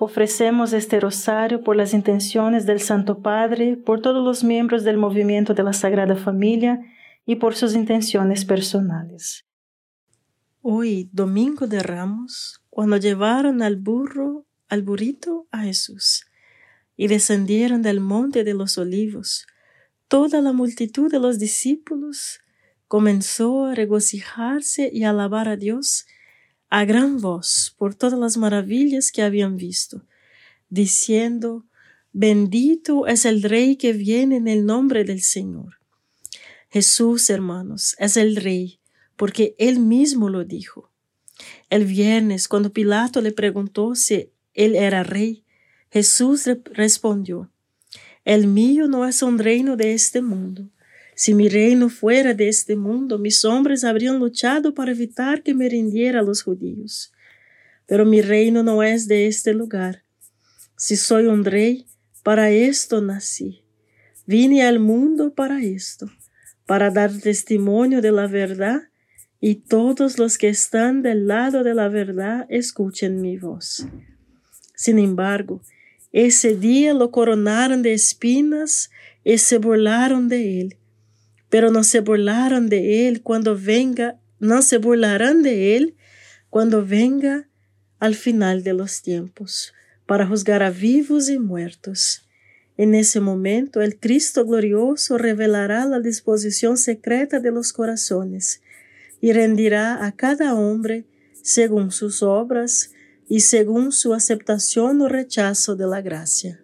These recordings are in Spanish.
Ofrecemos este rosario por las intenciones del Santo Padre, por todos los miembros del movimiento de la Sagrada Familia y por sus intenciones personales. Hoy, domingo de Ramos, cuando llevaron al burro, al burrito a Jesús, y descendieron del monte de los olivos, toda la multitud de los discípulos comenzó a regocijarse y alabar a Dios a gran voz por todas las maravillas que habían visto, diciendo, Bendito es el Rey que viene en el nombre del Señor. Jesús, hermanos, es el Rey, porque Él mismo lo dijo. El viernes, cuando Pilato le preguntó si Él era Rey, Jesús respondió, El mío no es un reino de este mundo. Si mi reino fuera de este mundo, mis hombres habrían luchado para evitar que me rindiera a los judíos. Pero mi reino no es de este lugar. Si soy un rey, para esto nací. Vine al mundo para esto, para dar testimonio de la verdad, y todos los que están del lado de la verdad escuchen mi voz. Sin embargo, ese día lo coronaron de espinas y se burlaron de él pero no se burlaron de él cuando venga, no se burlarán de él cuando venga al final de los tiempos, para juzgar a vivos y muertos. En ese momento el Cristo glorioso revelará la disposición secreta de los corazones y rendirá a cada hombre según sus obras y según su aceptación o rechazo de la gracia.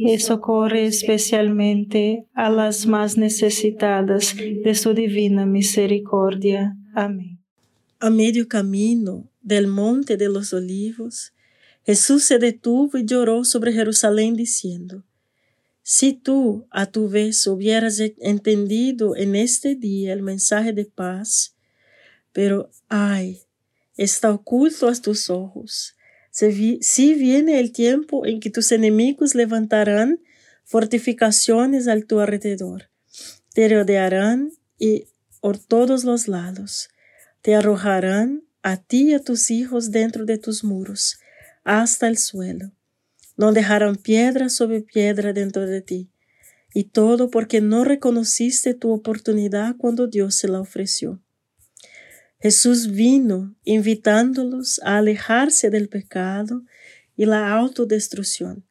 y socorre especialmente a las más necesitadas de su divina misericordia. Amén. A medio camino del monte de los olivos, Jesús se detuvo y lloró sobre Jerusalén diciendo, Si tú a tu vez hubieras entendido en este día el mensaje de paz, pero ay, está oculto a tus ojos si viene el tiempo en que tus enemigos levantarán fortificaciones al tu alrededor, te rodearán y por todos los lados, te arrojarán a ti y a tus hijos dentro de tus muros, hasta el suelo. No dejarán piedra sobre piedra dentro de ti. Y todo porque no reconociste tu oportunidad cuando Dios se la ofreció. Jesús vino invitándolos a alejarse del pecado y la autodestrucción.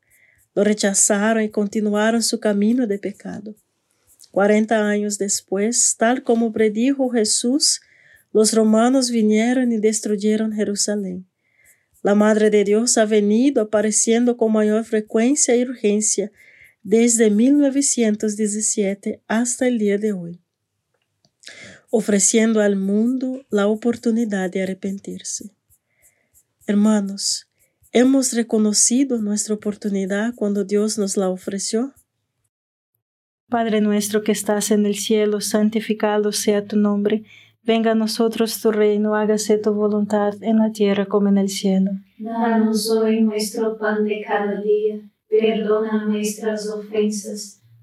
Lo rechazaron y continuaron su camino de pecado. Cuarenta años después, tal como predijo Jesús, los romanos vinieron y destruyeron Jerusalén. La Madre de Dios ha venido apareciendo con mayor frecuencia y urgencia desde 1917 hasta el día de hoy ofreciendo al mundo la oportunidad de arrepentirse. Hermanos, ¿hemos reconocido nuestra oportunidad cuando Dios nos la ofreció? Padre nuestro que estás en el cielo, santificado sea tu nombre. Venga a nosotros tu reino, hágase tu voluntad en la tierra como en el cielo. Danos hoy nuestro pan de cada día, perdona nuestras ofensas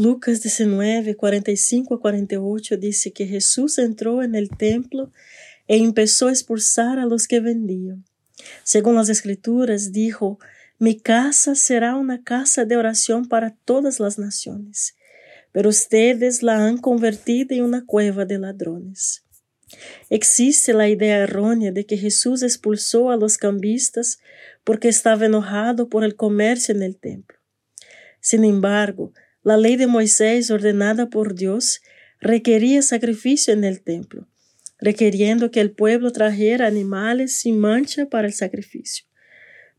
Lucas 19, 45 a 48 dice que Jesús entró en el templo e empezó a expulsar a los que vendían. Según las escrituras, dijo, mi casa será una casa de oración para todas las naciones, pero ustedes la han convertido en una cueva de ladrones. Existe la idea errónea de que Jesús expulsó a los cambistas porque estaba enojado por el comercio en el templo. Sin embargo, la ley de Moisés ordenada por Dios requería sacrificio en el templo, requiriendo que el pueblo trajera animales sin mancha para el sacrificio.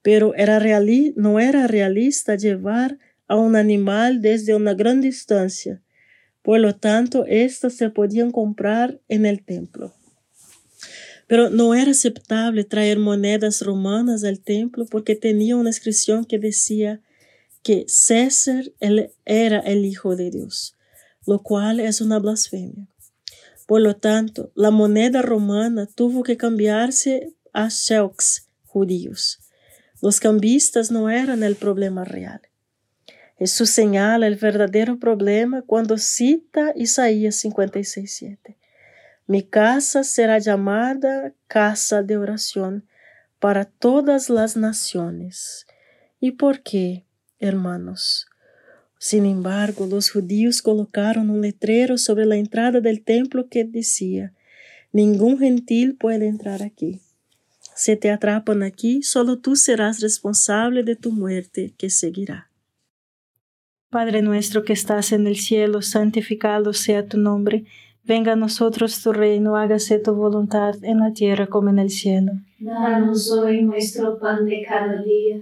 Pero era no era realista llevar a un animal desde una gran distancia, por lo tanto, estas se podían comprar en el templo. Pero no era aceptable traer monedas romanas al templo porque tenía una inscripción que decía que César era el Hijo de Dios, lo cual es una blasfemia. Por lo tanto, la moneda romana tuvo que cambiarse a shekels judíos. Los cambistas no eran el problema real. Jesús señala el verdadero problema cuando cita Isaías 56.7. Mi casa será llamada casa de oración para todas las naciones. ¿Y por qué, hermanos? Sin embargo, los judíos colocaron un letrero sobre la entrada del templo que decía, ningún gentil puede entrar aquí. Si te atrapan aquí, solo tú serás responsable de tu muerte que seguirá. Padre nuestro que estás en el cielo, santificado sea tu nombre. Venga a nosotros tu reino, hágase tu voluntad en la tierra como en el cielo. Danos hoy nuestro pan de cada día,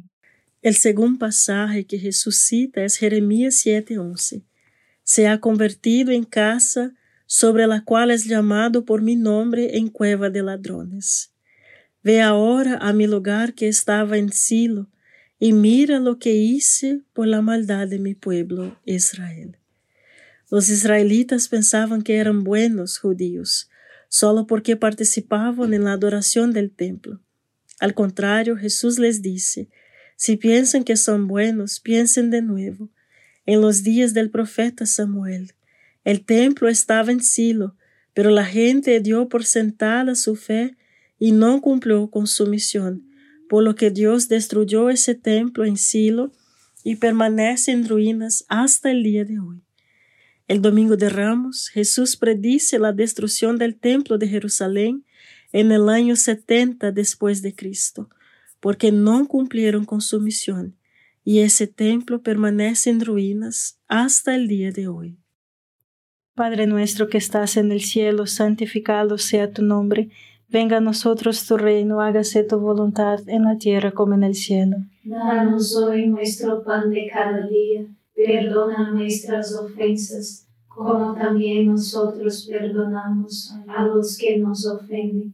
El segundo pasaje que Jesús cita es Jeremías 7:11. Se ha convertido en casa sobre la cual es llamado por mi nombre en cueva de ladrones. Ve ahora a mi lugar que estaba en Silo y mira lo que hice por la maldad de mi pueblo Israel. Los israelitas pensaban que eran buenos judíos, solo porque participaban en la adoración del templo. Al contrario, Jesús les dice, si piensan que son buenos, piensen de nuevo. En los días del profeta Samuel, el templo estaba en Silo, pero la gente dio por sentada su fe y no cumplió con su misión, por lo que Dios destruyó ese templo en Silo y permanece en ruinas hasta el día de hoy. El domingo de Ramos, Jesús predice la destrucción del templo de Jerusalén en el año 70 después de Cristo, porque no cumplieron con su misión, y ese templo permanece en ruinas hasta el día de hoy. Padre nuestro que estás en el cielo, santificado sea tu nombre, venga a nosotros tu reino, hágase tu voluntad en la tierra como en el cielo. Danos hoy nuestro pan de cada día perdona nuestras ofensas, como también nosotros perdonamos a los que nos ofenden,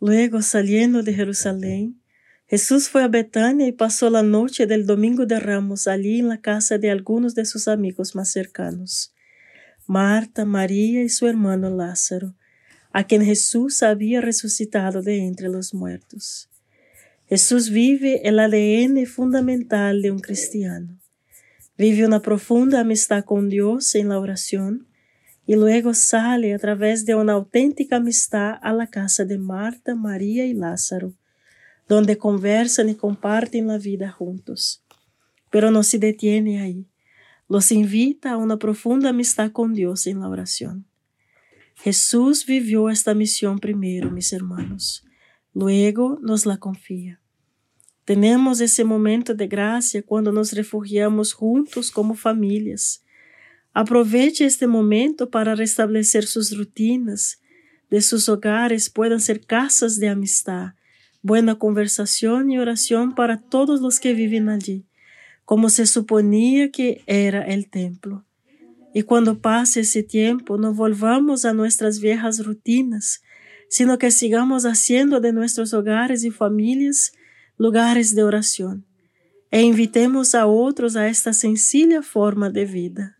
Luego, saliendo de Jerusalén, Jesús fue a Betania y pasó la noche del domingo de Ramos allí en la casa de algunos de sus amigos más cercanos, Marta, María y su hermano Lázaro, a quien Jesús había resucitado de entre los muertos. Jesús vive el ADN fundamental de un cristiano. Vive una profunda amistad con Dios en la oración y luego sale a través de una auténtica amistad a la casa de Marta, María y Lázaro, donde conversan y comparten la vida juntos. Pero no se detiene ahí. Los invita a una profunda amistad con Dios en la oración. Jesús vivió esta misión primero, mis hermanos. Luego nos la confía. Tenemos ese momento de gracia cuando nos refugiamos juntos como familias Aproveche este momento para restablecer sus rutinas, de sus hogares puedan ser casas de amistad, buena conversación y oración para todos los que viven allí, como se suponía que era el templo. Y cuando pase ese tiempo, no volvamos a nuestras viejas rutinas, sino que sigamos haciendo de nuestros hogares y familias lugares de oración, e invitemos a otros a esta sencilla forma de vida.